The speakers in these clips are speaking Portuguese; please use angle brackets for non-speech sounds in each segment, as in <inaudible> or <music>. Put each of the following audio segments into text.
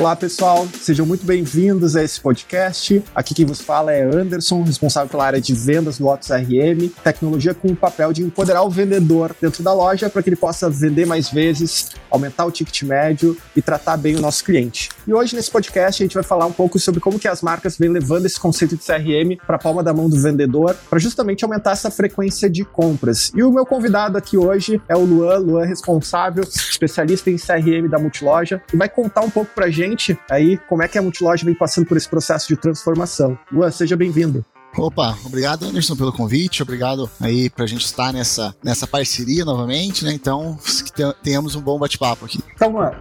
Olá pessoal, sejam muito bem-vindos a esse podcast. Aqui quem vos fala é Anderson, responsável pela área de vendas do Lotus RM, tecnologia com o papel de empoderar o vendedor dentro da loja para que ele possa vender mais vezes, aumentar o ticket médio e tratar bem o nosso cliente. E hoje nesse podcast a gente vai falar um pouco sobre como que as marcas vêm levando esse conceito de CRM para a palma da mão do vendedor, para justamente aumentar essa frequência de compras. E o meu convidado aqui hoje é o Luan, Luan responsável, especialista em CRM da Multiloja, e vai contar um pouco para a gente gente aí como é que a Multiloja vem passando por esse processo de transformação. Luan, seja bem-vindo. Opa, obrigado Anderson pelo convite, obrigado aí pra gente estar nessa, nessa parceria novamente, né? Então, que tenhamos um bom bate-papo aqui. Então, Luan,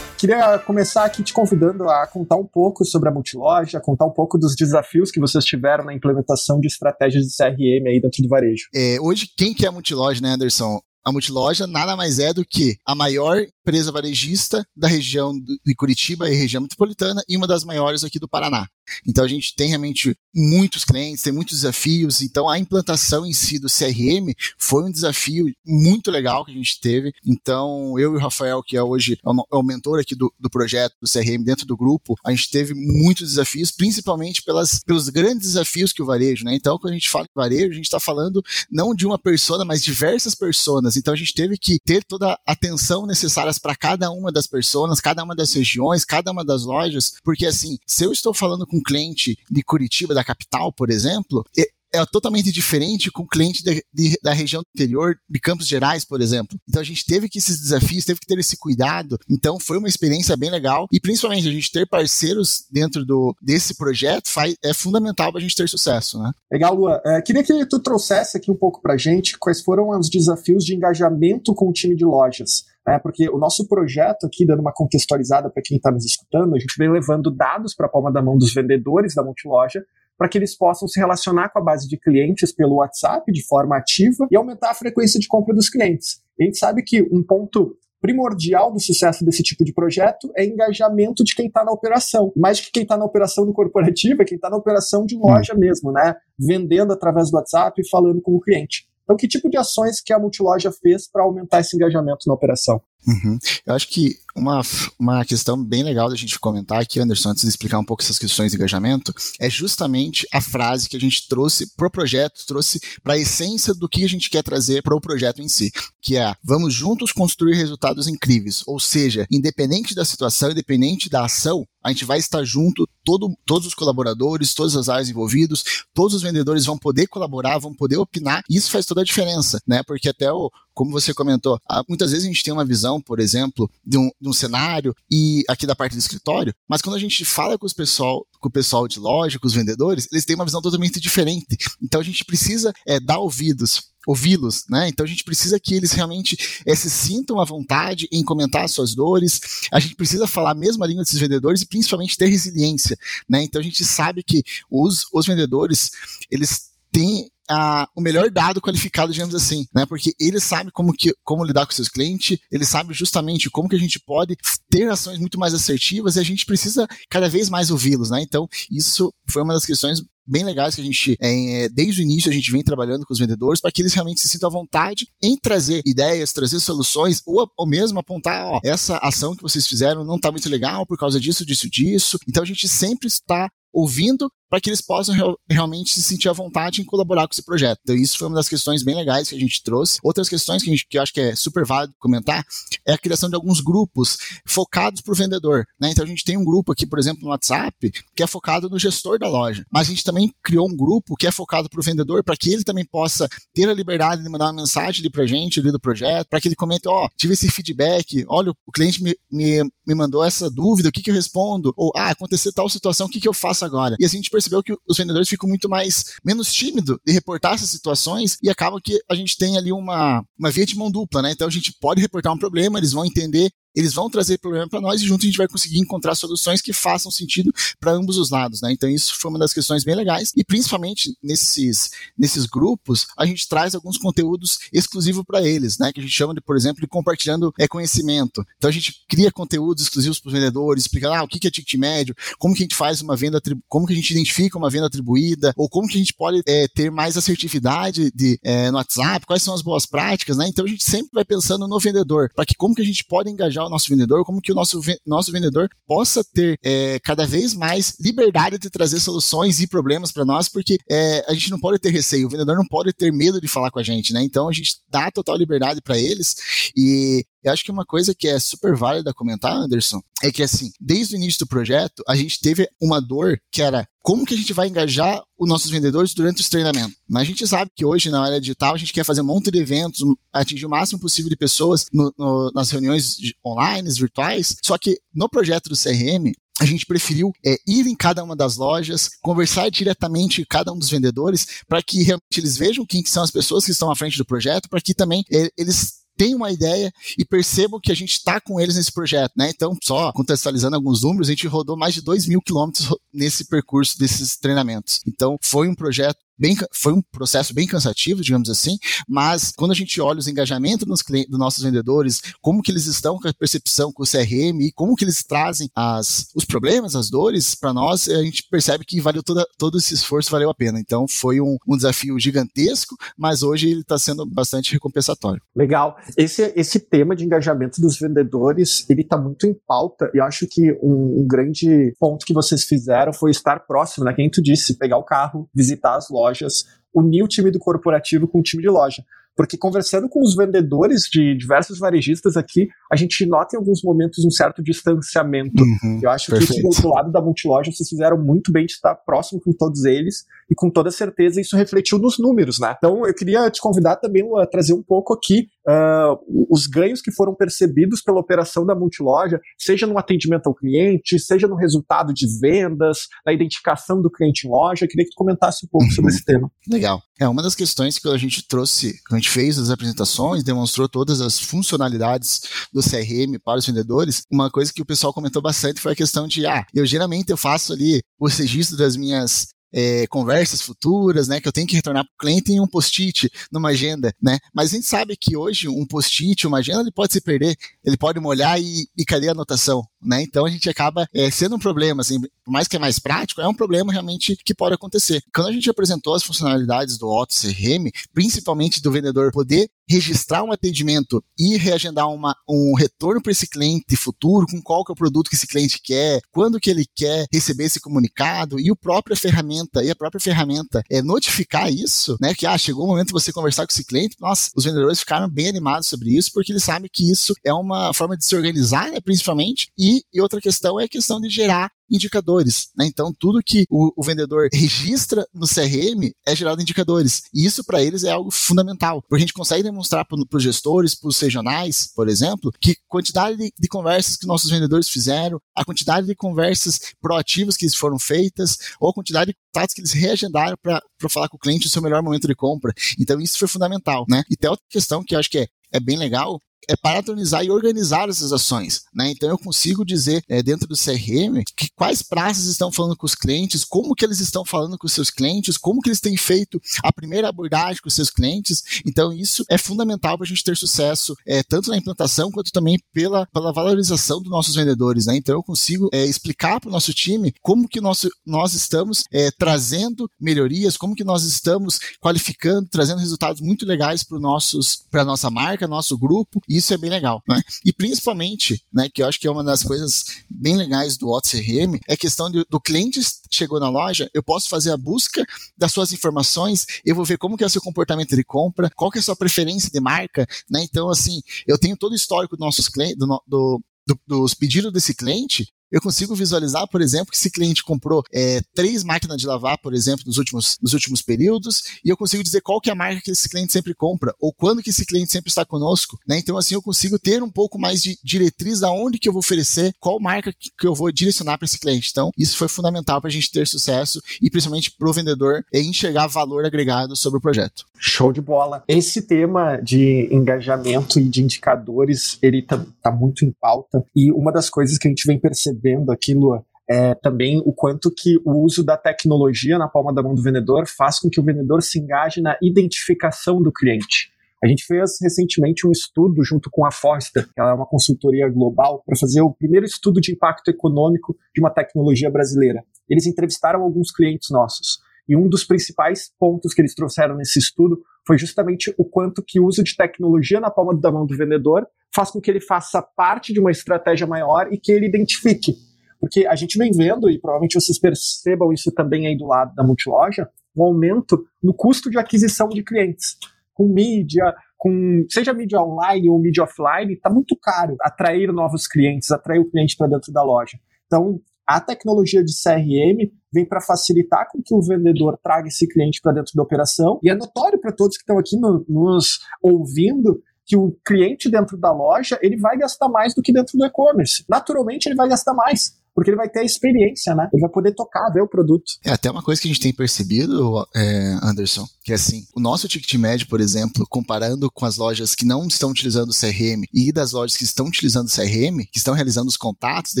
Queria começar aqui te convidando a contar um pouco sobre a Multiloja, contar um pouco dos desafios que vocês tiveram na implementação de estratégias de CRM aí dentro do varejo. É, hoje, quem que é a Multiloja, né, Anderson? A Multiloja nada mais é do que a maior empresa varejista da região de Curitiba e região metropolitana e uma das maiores aqui do Paraná. Então a gente tem realmente muitos clientes, tem muitos desafios. Então a implantação em si do CRM foi um desafio muito legal que a gente teve. Então eu e o Rafael, que é hoje é o mentor aqui do, do projeto do CRM dentro do grupo, a gente teve muitos desafios, principalmente pelas, pelos grandes desafios que o varejo, né? Então quando a gente fala em varejo, a gente está falando não de uma persona, mas diversas personas. Então a gente teve que ter toda a atenção necessária para cada uma das pessoas, cada uma das regiões, cada uma das lojas, porque assim, se eu estou falando com um cliente de Curitiba, da capital, por exemplo, é totalmente diferente com o cliente de, de, da região interior, de Campos Gerais, por exemplo. Então a gente teve que esses desafios, teve que ter esse cuidado. Então foi uma experiência bem legal e principalmente a gente ter parceiros dentro do, desse projeto faz, é fundamental para a gente ter sucesso, né? Legal, Lua. É, queria que tu trouxesse aqui um pouco para gente quais foram os desafios de engajamento com o time de lojas. É, porque o nosso projeto aqui, dando uma contextualizada para quem está nos escutando, a gente vem levando dados para a palma da mão dos vendedores da multiloja para que eles possam se relacionar com a base de clientes pelo WhatsApp de forma ativa e aumentar a frequência de compra dos clientes. A gente sabe que um ponto primordial do sucesso desse tipo de projeto é engajamento de quem está na operação. Mais que quem está na operação do corporativo, é quem está na operação de loja mesmo, né? Vendendo através do WhatsApp e falando com o cliente. Então, que tipo de ações que a Multiloja fez para aumentar esse engajamento na operação? Uhum. Eu acho que uma, uma questão bem legal da gente comentar aqui, Anderson, antes de explicar um pouco essas questões de engajamento, é justamente a frase que a gente trouxe para o projeto, trouxe para a essência do que a gente quer trazer para o projeto em si, que é vamos juntos construir resultados incríveis. Ou seja, independente da situação, independente da ação, a gente vai estar junto, todo, todos os colaboradores, todas as áreas envolvidas, todos os vendedores vão poder colaborar, vão poder opinar, e isso faz toda a diferença, né? Porque até o, como você comentou, muitas vezes a gente tem uma visão, por exemplo, de um, de um cenário e aqui da parte do escritório, mas quando a gente fala com, os pessoal, com o pessoal de loja, com os vendedores, eles têm uma visão totalmente diferente. Então a gente precisa é, dar ouvidos ouvi-los, né? Então a gente precisa que eles realmente é, se sintam à vontade em comentar as suas dores. A gente precisa falar a mesma língua desses vendedores e principalmente ter resiliência, né? Então a gente sabe que os, os vendedores eles têm a, o melhor dado qualificado, digamos assim, né? Porque ele sabe como, que, como lidar com seus clientes, ele sabe justamente como que a gente pode ter ações muito mais assertivas e a gente precisa cada vez mais ouvi-los, né? Então, isso foi uma das questões bem legais que a gente, é, desde o início, a gente vem trabalhando com os vendedores para que eles realmente se sintam à vontade em trazer ideias, trazer soluções, ou, ou mesmo apontar, ó, essa ação que vocês fizeram não está muito legal por causa disso, disso, disso. Então a gente sempre está ouvindo para que eles possam real, realmente se sentir à vontade em colaborar com esse projeto. Então, isso foi uma das questões bem legais que a gente trouxe. Outras questões que, gente, que eu acho que é super válido comentar é a criação de alguns grupos focados para o vendedor. Né? Então, a gente tem um grupo aqui, por exemplo, no WhatsApp, que é focado no gestor da loja. Mas a gente também criou um grupo que é focado para o vendedor, para que ele também possa ter a liberdade de mandar uma mensagem ali para gente, ali do projeto, para que ele comente, ó, oh, tive esse feedback, olha, o cliente me, me, me mandou essa dúvida, o que, que eu respondo? Ou, ah, aconteceu tal situação, o que, que eu faço agora? E a gente percebeu que os vendedores ficam muito mais menos tímidos de reportar essas situações e acaba que a gente tem ali uma, uma via de mão dupla, né? Então a gente pode reportar um problema, eles vão entender eles vão trazer problema para nós e junto a gente vai conseguir encontrar soluções que façam sentido para ambos os lados, né? Então isso foi uma das questões bem legais e principalmente nesses nesses grupos a gente traz alguns conteúdos exclusivos para eles, né? Que a gente chama de, por exemplo, de compartilhando é, conhecimento. Então a gente cria conteúdos exclusivos para os vendedores, explica ah, o que é ticket médio, como que a gente faz uma venda, como que a gente identifica uma venda atribuída, ou como que a gente pode é, ter mais assertividade de, é, no WhatsApp, quais são as boas práticas, né? Então a gente sempre vai pensando no vendedor, para que como que a gente pode engajar o nosso vendedor, como que o nosso, nosso vendedor possa ter é, cada vez mais liberdade de trazer soluções e problemas para nós, porque é, a gente não pode ter receio, o vendedor não pode ter medo de falar com a gente, né? Então a gente dá total liberdade para eles e eu acho que uma coisa que é super válida comentar, Anderson, é que assim, desde o início do projeto, a gente teve uma dor que era como que a gente vai engajar os nossos vendedores durante os treinamentos. Mas a gente sabe que hoje, na área digital, a gente quer fazer um monte de eventos, atingir o máximo possível de pessoas no, no, nas reuniões online, virtuais, só que no projeto do CRM, a gente preferiu é, ir em cada uma das lojas, conversar diretamente com cada um dos vendedores, para que realmente eles vejam quem são as pessoas que estão à frente do projeto, para que também é, eles tenham uma ideia e percebam que a gente está com eles nesse projeto, né? Então, só contextualizando alguns números, a gente rodou mais de 2 mil quilômetros nesse percurso desses treinamentos. Então, foi um projeto bem, foi um processo bem cansativo, digamos assim, mas quando a gente olha os engajamentos dos, dos nossos vendedores, como que eles estão com a percepção com o CRM e como que eles trazem as, os problemas, as dores para nós, a gente percebe que valeu toda, todo esse esforço valeu a pena. Então foi um, um desafio gigantesco, mas hoje ele está sendo bastante recompensatório. Legal. Esse, esse tema de engajamento dos vendedores, ele está muito em pauta e acho que um, um grande ponto que vocês fizeram foi estar próximo, né? Quem tu disse, pegar o carro, visitar as lojas, lojas, unir o time do corporativo com o time de loja. Porque conversando com os vendedores de diversos varejistas aqui, a gente nota em alguns momentos um certo distanciamento. Uhum, Eu acho perfeito. que isso, do lado da multiloja, vocês fizeram muito bem de estar próximo com todos eles e com toda certeza isso refletiu nos números, né? Então eu queria te convidar também a trazer um pouco aqui uh, os ganhos que foram percebidos pela operação da multiloja, seja no atendimento ao cliente, seja no resultado de vendas, na identificação do cliente em loja. Eu queria que tu comentasse um pouco uhum. sobre esse tema. Legal. É uma das questões que a gente trouxe, que a gente fez as apresentações, demonstrou todas as funcionalidades do CRM para os vendedores. Uma coisa que o pessoal comentou bastante foi a questão de, ah, eu geralmente eu faço ali o registro das minhas é, conversas futuras, né, que eu tenho que retornar para o cliente em um post-it, numa agenda, né? Mas a gente sabe que hoje um post-it, uma agenda, ele pode se perder, ele pode molhar e, e cadê a anotação, né? Então a gente acaba é, sendo um problema, assim, por mais que é mais prático, é um problema realmente que pode acontecer. Quando a gente apresentou as funcionalidades do Auto CRM, principalmente do vendedor poder registrar um atendimento e reagendar uma, um retorno para esse cliente futuro, com qual que é o produto que esse cliente quer, quando que ele quer receber esse comunicado e o própria ferramenta e a própria ferramenta é notificar isso, né? Que ah, chegou o momento de você conversar com esse cliente. Nossa, os vendedores ficaram bem animados sobre isso porque eles sabem que isso é uma forma de se organizar, né, principalmente. E, e outra questão é a questão de gerar indicadores. Né? Então, tudo que o, o, vendedor registra no CRM é gerado indicadores. E isso, para eles, é algo fundamental. Porque a gente consegue demonstrar para os gestores, para os regionais, por exemplo, que quantidade de, de, conversas que nossos vendedores fizeram, a quantidade de conversas proativas que foram feitas, ou a quantidade de contatos que eles reagendaram para falar com o cliente o seu melhor momento de compra. Então, isso foi fundamental. Né? E tem outra questão que eu acho que é, é bem legal, é padronizar e organizar essas ações. Né? Então eu consigo dizer é, dentro do CRM que quais praças estão falando com os clientes, como que eles estão falando com os seus clientes, como que eles têm feito a primeira abordagem com os seus clientes. Então isso é fundamental para a gente ter sucesso é, tanto na implantação quanto também pela, pela valorização dos nossos vendedores. Né? Então eu consigo é, explicar para o nosso time como que nosso, nós estamos é, trazendo melhorias, como que nós estamos qualificando, trazendo resultados muito legais para a nossa marca, nosso grupo isso é bem legal, né? E principalmente, né, que eu acho que é uma das coisas bem legais do Otto CRM, é a questão de, do cliente chegou na loja, eu posso fazer a busca das suas informações, eu vou ver como que é o seu comportamento de compra, qual que é a sua preferência de marca, né? Então, assim, eu tenho todo o histórico dos nossos clientes, do, do, dos pedidos desse cliente, eu consigo visualizar, por exemplo, que esse cliente comprou é, três máquinas de lavar, por exemplo, nos últimos, nos últimos períodos, e eu consigo dizer qual que é a marca que esse cliente sempre compra, ou quando que esse cliente sempre está conosco, né? Então, assim, eu consigo ter um pouco mais de diretriz da onde que eu vou oferecer, qual marca que eu vou direcionar para esse cliente. Então, isso foi fundamental para a gente ter sucesso e principalmente para o vendedor enxergar valor agregado sobre o projeto. Show de bola. Esse tema de engajamento e de indicadores, ele tá, tá muito em pauta. E uma das coisas que a gente vem percebendo aqui, Lua, é também o quanto que o uso da tecnologia na palma da mão do vendedor faz com que o vendedor se engaje na identificação do cliente. A gente fez recentemente um estudo junto com a Forster, que é uma consultoria global, para fazer o primeiro estudo de impacto econômico de uma tecnologia brasileira. Eles entrevistaram alguns clientes nossos. E um dos principais pontos que eles trouxeram nesse estudo foi justamente o quanto que o uso de tecnologia na palma da mão do vendedor faz com que ele faça parte de uma estratégia maior e que ele identifique. Porque a gente vem vendo, e provavelmente vocês percebam isso também aí do lado da multiloja, um aumento no custo de aquisição de clientes. Com mídia, com seja mídia online ou mídia offline, está muito caro atrair novos clientes, atrair o cliente para dentro da loja. Então, a tecnologia de CRM vem para facilitar com que o vendedor traga esse cliente para dentro da operação. E é notório para todos que estão aqui no, nos ouvindo que o cliente dentro da loja ele vai gastar mais do que dentro do e-commerce. Naturalmente ele vai gastar mais porque ele vai ter a experiência, né? Ele vai poder tocar, ver o produto. É até uma coisa que a gente tem percebido, é, Anderson, que é assim, o nosso ticket médio, por exemplo, comparando com as lojas que não estão utilizando o CRM e das lojas que estão utilizando o CRM, que estão realizando os contatos de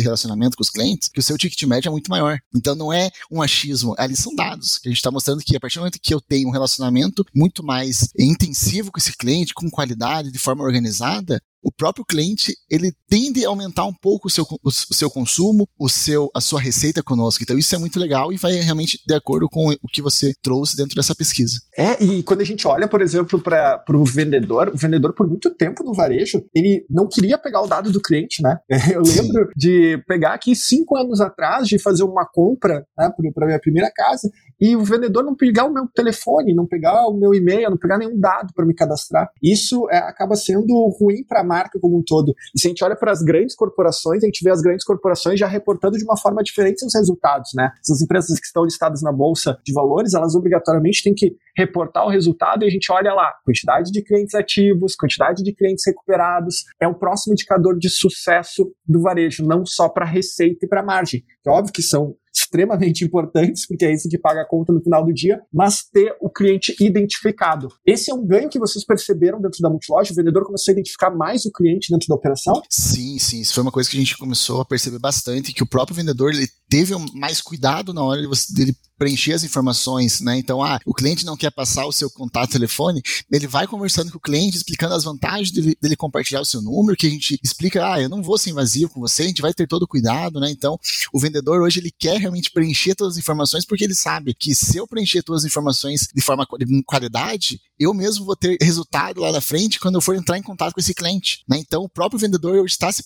relacionamento com os clientes, que o seu ticket médio é muito maior. Então não é um achismo, ali são dados, que a gente está mostrando que a partir do momento que eu tenho um relacionamento muito mais intensivo com esse cliente, com qualidade, de forma organizada, o próprio cliente ele tende a aumentar um pouco o seu, o, o, seu consumo, o seu, a sua receita conosco. Então isso é muito legal e vai realmente de acordo com o que você trouxe dentro dessa pesquisa. É, e quando a gente olha, por exemplo, para o vendedor, o vendedor por muito tempo no varejo, ele não queria pegar o dado do cliente, né? <laughs> Eu lembro Sim. de pegar aqui cinco anos atrás, de fazer uma compra né, para minha primeira casa, e o vendedor não pegar o meu telefone, não pegar o meu e-mail, não pegar nenhum dado para me cadastrar. Isso é, acaba sendo ruim para a marca como um todo. E se a gente olha para as grandes corporações, a gente vê as grandes corporações já reportando de uma forma diferente seus resultados, né? Essas empresas que estão listadas na bolsa de valores, elas obrigatoriamente têm que reportar o resultado e a gente olha lá, quantidade de clientes ativos, quantidade de clientes recuperados, é o próximo indicador de sucesso do varejo, não só para receita e para margem. É óbvio que são extremamente importantes, porque é isso que paga a conta no final do dia, mas ter o cliente identificado. Esse é um ganho que vocês perceberam dentro da multiloja? O vendedor começou a identificar mais o cliente dentro da operação? Sim, sim. Isso foi uma coisa que a gente começou a perceber bastante, que o próprio vendedor ele teve mais cuidado na hora dele preencher as informações, né? Então, ah, o cliente não quer passar o seu contato telefone, ele vai conversando com o cliente, explicando as vantagens dele, dele, compartilhar o seu número, que a gente explica, ah, eu não vou ser invasivo com você, a gente vai ter todo o cuidado, né? Então, o vendedor hoje ele quer realmente preencher todas as informações porque ele sabe que se eu preencher todas as informações de forma de qualidade, eu mesmo vou ter resultado lá na frente quando eu for entrar em contato com esse cliente, né? Então, o próprio vendedor hoje está se,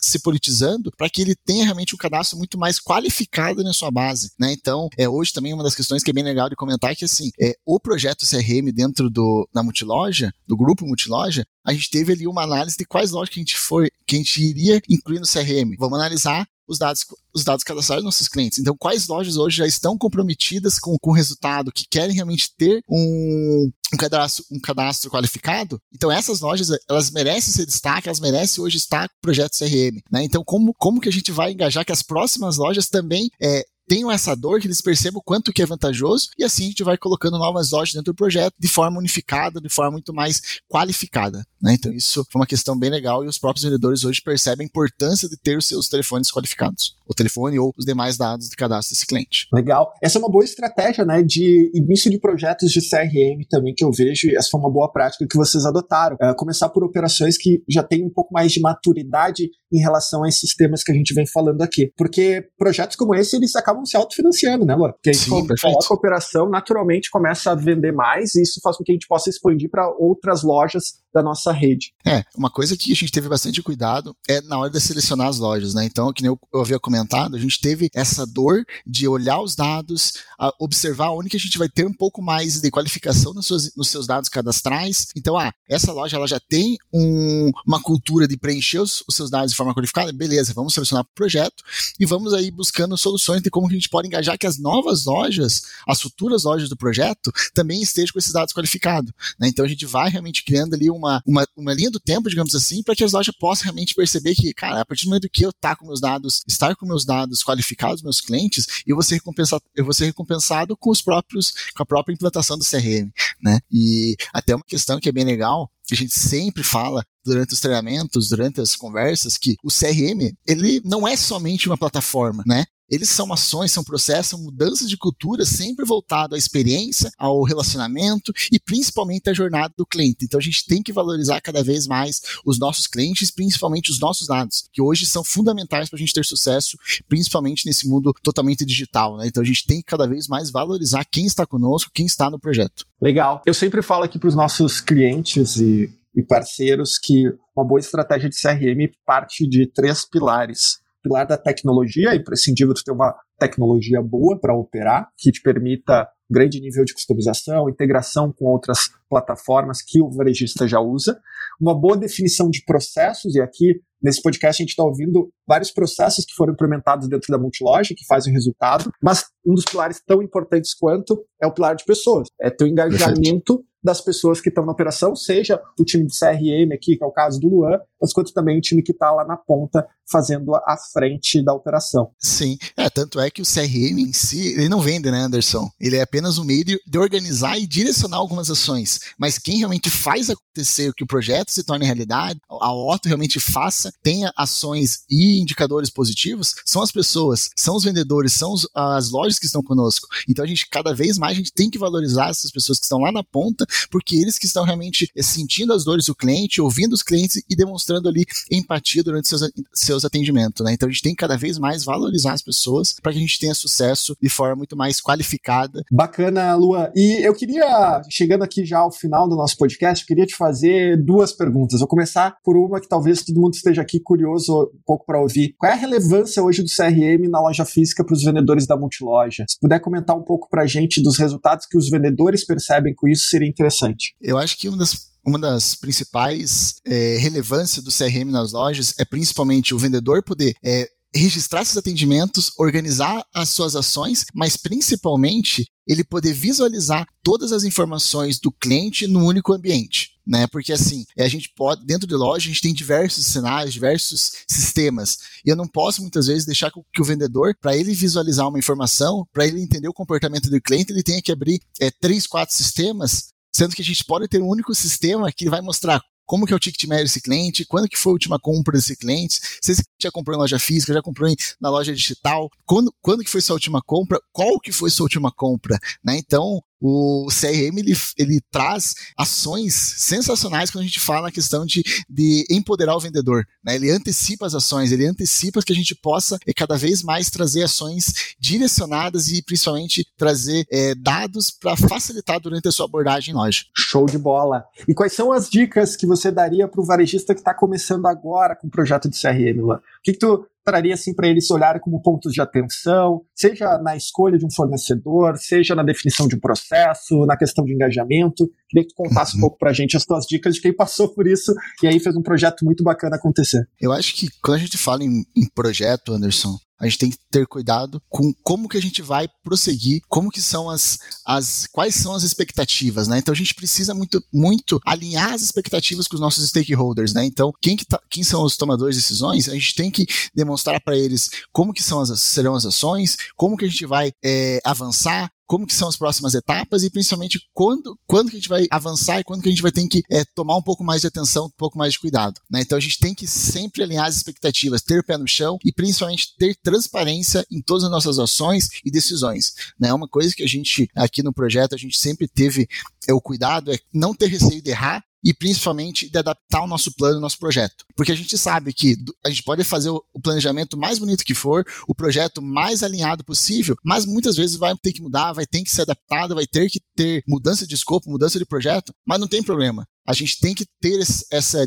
se politizando para que ele tenha realmente um cadastro muito mais qualificado na sua base, né? Então, é, hoje também uma das questões que é bem legal de comentar que, assim, é, o projeto CRM dentro do, da multiloja, do grupo multiloja, a gente teve ali uma análise de quais lojas que a gente foi, que a gente iria incluir no CRM. Vamos analisar os dados, os dados cadastrados dos nossos clientes. Então, quais lojas hoje já estão comprometidas com, com o resultado, que querem realmente ter um, um, cadastro, um cadastro qualificado? Então, essas lojas, elas merecem ser destaque, elas merecem hoje estar com o projeto CRM. Né? Então, como, como que a gente vai engajar que as próximas lojas também é, tenham essa dor, que eles percebam o quanto que é vantajoso, e assim a gente vai colocando novas lojas dentro do projeto de forma unificada, de forma muito mais qualificada. Né? Então isso foi uma questão bem legal e os próprios vendedores hoje percebem a importância de ter os seus telefones qualificados, o telefone ou os demais dados de cadastro desse cliente. Legal. Essa é uma boa estratégia né, de início de projetos de CRM também que eu vejo, e essa foi uma boa prática que vocês adotaram. É, começar por operações que já têm um pouco mais de maturidade em relação a esses temas que a gente vem falando aqui. Porque projetos como esse, eles acabam se autofinanciando, né, Lua? Porque a gente Sim, coloca a operação, naturalmente começa a vender mais, e isso faz com que a gente possa expandir para outras lojas da nossa rede. É, uma coisa que a gente teve bastante cuidado é na hora de selecionar as lojas, né? Então, que nem eu, eu havia comentado, a gente teve essa dor de olhar os dados, observar onde que a gente vai ter um pouco mais de qualificação nos seus, nos seus dados cadastrais. Então, ah, essa loja ela já tem um, uma cultura de preencher os, os, seus dados de forma qualificada, beleza, vamos selecionar o projeto e vamos aí buscando soluções de como a gente pode engajar que as novas lojas, as futuras lojas do projeto, também estejam com esses dados qualificados. Né? Então, a gente vai realmente criando ali uma, uma, uma linha do tempo, digamos assim, para que as lojas possam realmente perceber que, cara, a partir do momento que eu estar tá com meus dados, estar com meus dados qualificados, meus clientes, eu vou ser recompensado, eu vou ser recompensado com os próprios, com a própria implantação do CRM, né? E até uma questão que é bem legal, que a gente sempre fala durante os treinamentos, durante as conversas, que o CRM, ele não é somente uma plataforma, né? Eles são ações, são processos, são mudanças de cultura sempre voltado à experiência, ao relacionamento e principalmente à jornada do cliente. Então a gente tem que valorizar cada vez mais os nossos clientes, principalmente os nossos dados, que hoje são fundamentais para a gente ter sucesso, principalmente nesse mundo totalmente digital. Né? Então a gente tem que cada vez mais valorizar quem está conosco, quem está no projeto. Legal. Eu sempre falo aqui para os nossos clientes e, e parceiros que uma boa estratégia de CRM parte de três pilares pilar da tecnologia, é imprescindível tu ter uma tecnologia boa para operar, que te permita grande nível de customização, integração com outras plataformas que o varejista já usa, uma boa definição de processos, e aqui nesse podcast a gente está ouvindo vários processos que foram implementados dentro da multiloja, que fazem resultado, mas um dos pilares tão importantes quanto é o pilar de pessoas, é teu engajamento das pessoas que estão na operação, seja o time de CRM aqui, que é o caso do Luan, mas quanto também o time que está lá na ponta fazendo a frente da operação. Sim, é, tanto é que o CRM em si, ele não vende, né, Anderson? Ele é apenas um meio de, organizar e direcionar algumas ações, mas quem realmente faz acontecer que o projeto se torne realidade, a Otto realmente faça, tenha ações e indicadores positivos, são as pessoas, são os vendedores, são as lojas que estão conosco. Então a gente, cada vez mais, a gente tem que valorizar essas pessoas que estão lá na ponta, porque eles que estão realmente sentindo as dores do cliente, ouvindo os clientes e demonstrando ali empatia durante seus, seus atendimentos, né? Então a gente tem que cada vez mais valorizar as pessoas para que a gente tenha sucesso de forma muito mais qualificada. Bacana, Lua. E eu queria, chegando aqui já ao final do nosso podcast, eu queria te fazer duas perguntas. Vou começar por uma que talvez todo mundo esteja aqui curioso um pouco para ouvir. Qual é a relevância hoje do CRM na loja física para os vendedores da multiloja? Se puder comentar um pouco para a gente dos resultados que os vendedores percebem com isso, seria interessante. Eu acho que uma das uma das principais é, relevâncias do CRM nas lojas é principalmente o vendedor poder é, registrar seus atendimentos, organizar as suas ações, mas principalmente ele poder visualizar todas as informações do cliente num único ambiente. Né? Porque assim, a gente pode, dentro de loja, a gente tem diversos cenários, diversos sistemas. E eu não posso muitas vezes deixar que o vendedor, para ele visualizar uma informação, para ele entender o comportamento do cliente, ele tenha que abrir é, três, quatro sistemas sendo que a gente pode ter um único sistema que vai mostrar como que é o ticket médio desse cliente, quando que foi a última compra desse cliente, se esse cliente já comprou em loja física, já comprou em, na loja digital, quando, quando que foi sua última compra, qual que foi sua última compra, né? Então, o CRM ele, ele traz ações sensacionais quando a gente fala na questão de, de empoderar o vendedor. Né? Ele antecipa as ações, ele antecipa que a gente possa é, cada vez mais trazer ações direcionadas e principalmente trazer é, dados para facilitar durante a sua abordagem em loja. Show de bola! E quais são as dicas que você daria para o varejista que está começando agora com o projeto de CRM, Luan? O que, que tu traria assim para eles olharem como pontos de atenção, seja na escolha de um fornecedor, seja na definição de um processo, na questão de engajamento. Queria que tu contasse uhum. um pouco para a gente as tuas dicas de quem passou por isso e aí fez um projeto muito bacana acontecer. Eu acho que quando a gente fala em, em projeto, Anderson, a gente tem que ter cuidado com como que a gente vai prosseguir, como que são as, as quais são as expectativas, né? Então a gente precisa muito, muito alinhar as expectativas com os nossos stakeholders, né? Então quem, que tá, quem são os tomadores de decisões, a gente tem que demonstrar para eles como que são as, serão as ações, como que a gente vai é, avançar, como que são as próximas etapas e principalmente quando, quando que a gente vai avançar e quando que a gente vai ter que é, tomar um pouco mais de atenção, um pouco mais de cuidado. Né? Então a gente tem que sempre alinhar as expectativas, ter o pé no chão e principalmente ter transparência em todas as nossas ações e decisões. Né? Uma coisa que a gente aqui no projeto a gente sempre teve é o cuidado é não ter receio de errar e principalmente de adaptar o nosso plano, o nosso projeto. Porque a gente sabe que a gente pode fazer o planejamento mais bonito que for, o projeto mais alinhado possível, mas muitas vezes vai ter que mudar, vai ter que ser adaptado, vai ter que ter mudança de escopo, mudança de projeto, mas não tem problema. a gente tem que ter essa.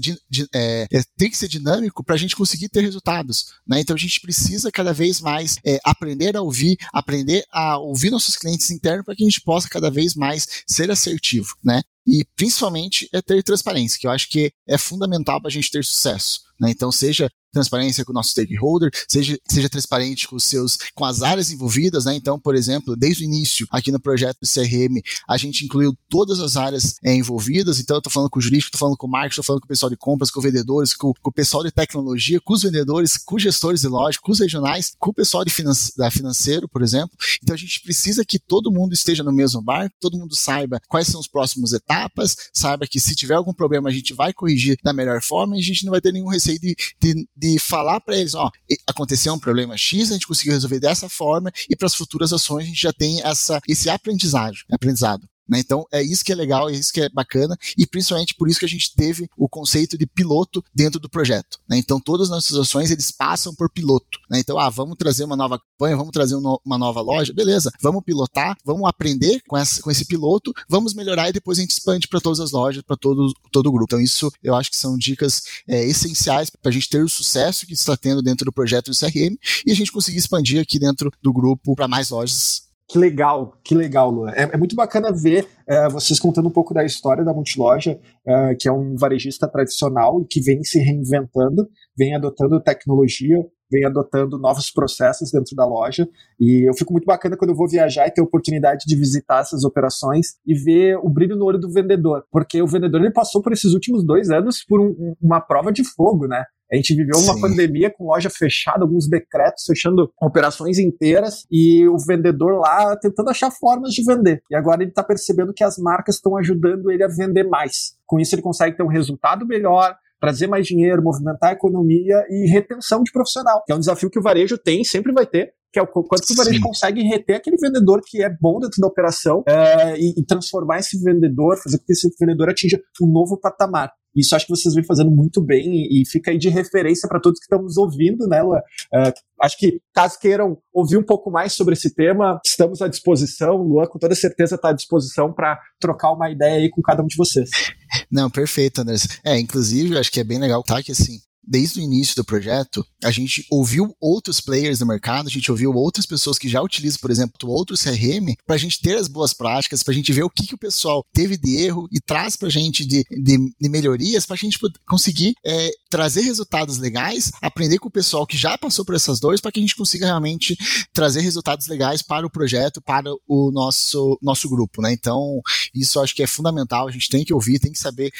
É, é tem que ser dinâmico para a gente conseguir ter resultados. Né? Então a gente precisa cada vez mais é, aprender a ouvir, aprender a ouvir nossos clientes internos para que a gente possa cada vez mais ser assertivo. Né? E principalmente é ter transparência, que eu acho que é fundamental para a gente ter sucesso. Né? Então, seja transparência com o nosso stakeholder, seja, seja transparente com os seus, com as áreas envolvidas, né? Então, por exemplo, desde o início, aqui no projeto do CRM, a gente incluiu todas as áreas é, envolvidas, então eu estou falando com o jurídico, estou falando com o marketing, estou falando com o pessoal de compras, com vendedores, com, com, o pessoal de tecnologia, com os vendedores, com os gestores de loja, com os regionais, com o pessoal de da financeiro, por exemplo. Então a gente precisa que todo mundo esteja no mesmo barco, todo mundo saiba quais são as próximas etapas, saiba que se tiver algum problema a gente vai corrigir da melhor forma e a gente não vai ter nenhum receio de, de, de falar para eles, ó, aconteceu um problema X, a gente conseguiu resolver dessa forma e para as futuras ações a gente já tem essa, esse aprendizado. aprendizado. Né? Então, é isso que é legal, é isso que é bacana, e principalmente por isso que a gente teve o conceito de piloto dentro do projeto. Né? Então, todas as nossas ações, eles passam por piloto. Né? Então, ah, vamos trazer uma nova campanha, vamos trazer uma nova loja, beleza, vamos pilotar, vamos aprender com, essa, com esse piloto, vamos melhorar e depois a gente expande para todas as lojas, para todo, todo o grupo. Então, isso eu acho que são dicas é, essenciais para a gente ter o sucesso que está tendo dentro do projeto do CRM e a gente conseguir expandir aqui dentro do grupo para mais lojas que legal, que legal, Luan. É, é muito bacana ver é, vocês contando um pouco da história da Multiloja, é, que é um varejista tradicional e que vem se reinventando, vem adotando tecnologia, vem adotando novos processos dentro da loja. E eu fico muito bacana quando eu vou viajar e ter a oportunidade de visitar essas operações e ver o brilho no olho do vendedor. Porque o vendedor ele passou por esses últimos dois anos por um, uma prova de fogo, né? A gente viveu uma Sim. pandemia com loja fechada, alguns decretos fechando operações inteiras e o vendedor lá tentando achar formas de vender. E agora ele está percebendo que as marcas estão ajudando ele a vender mais. Com isso ele consegue ter um resultado melhor, trazer mais dinheiro, movimentar a economia e retenção de profissional, que é um desafio que o varejo tem, sempre vai ter, que é o quanto que o varejo Sim. consegue reter aquele vendedor que é bom dentro da operação é, e, e, transformar esse vendedor, fazer com que esse vendedor atinja um novo patamar. Isso acho que vocês vêm fazendo muito bem e, e fica aí de referência para todos que estão nos ouvindo, né, Lua? Uh, acho que, caso queiram ouvir um pouco mais sobre esse tema, estamos à disposição. Luan, com toda certeza, está à disposição para trocar uma ideia aí com cada um de vocês. Não, perfeito, André. É, inclusive, acho que é bem legal, tá? Que assim, desde o início do projeto, a gente ouviu outros players do mercado, a gente ouviu outras pessoas que já utilizam, por exemplo, outros CRM, para a gente ter as boas práticas, para a gente ver o que, que o pessoal teve de erro e traz para a gente de, de, de melhorias, para a gente conseguir é, trazer resultados legais, aprender com o pessoal que já passou por essas dores, para que a gente consiga realmente trazer resultados legais para o projeto, para o nosso, nosso grupo. Né? Então, isso acho que é fundamental, a gente tem que ouvir, tem que saber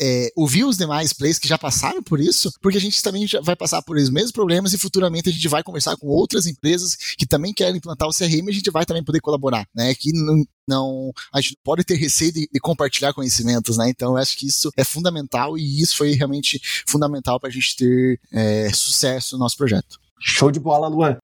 é, ouvir os demais players que já passaram por isso, porque a gente também já vai passar por os mesmos problemas e futuramente a gente vai conversar com outras empresas que também querem implantar o CRM e a gente vai também poder colaborar, né? Que não, não a gente pode ter receio de, de, compartilhar conhecimentos, né? Então eu acho que isso é fundamental e isso foi realmente fundamental para a gente ter é, sucesso no nosso projeto. Show de bola, Luan.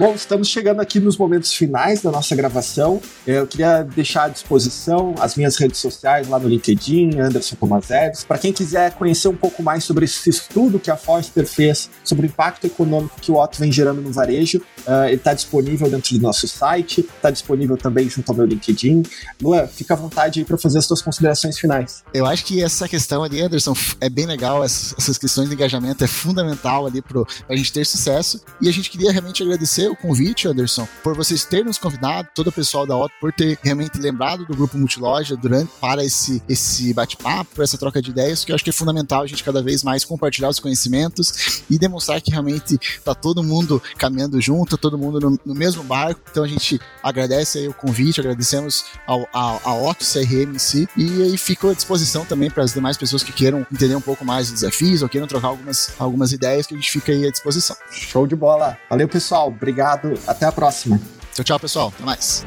Bom, estamos chegando aqui nos momentos finais da nossa gravação. Eu queria deixar à disposição as minhas redes sociais lá no LinkedIn, Anderson Tomazeves. Para quem quiser conhecer um pouco mais sobre esse estudo que a Forster fez sobre o impacto econômico que o Otto vem gerando no varejo, uh, ele está disponível dentro do nosso site, está disponível também junto ao meu LinkedIn. Lua, fica à vontade aí para fazer as suas considerações finais. Eu acho que essa questão ali, Anderson, é bem legal. Essas questões de engajamento é fundamental ali para a gente ter sucesso. E a gente queria realmente agradecer o convite, Anderson, por vocês terem nos convidado, todo o pessoal da Otto, por ter realmente lembrado do grupo Multiloja durante para esse, esse bate-papo, essa troca de ideias, que eu acho que é fundamental a gente cada vez mais compartilhar os conhecimentos e demonstrar que realmente está todo mundo caminhando junto, todo mundo no, no, mesmo barco. Então a gente agradece aí o convite, agradecemos ao, ao, ao Otto CRM em si e aí fico à disposição também para as demais pessoas que queiram entender um pouco mais dos desafios ou queiram trocar algumas, algumas ideias que a gente fica aí à disposição. Show de bola. Valeu, pessoal. Obrigado. Até a próxima. Tchau, tchau, pessoal. Até mais.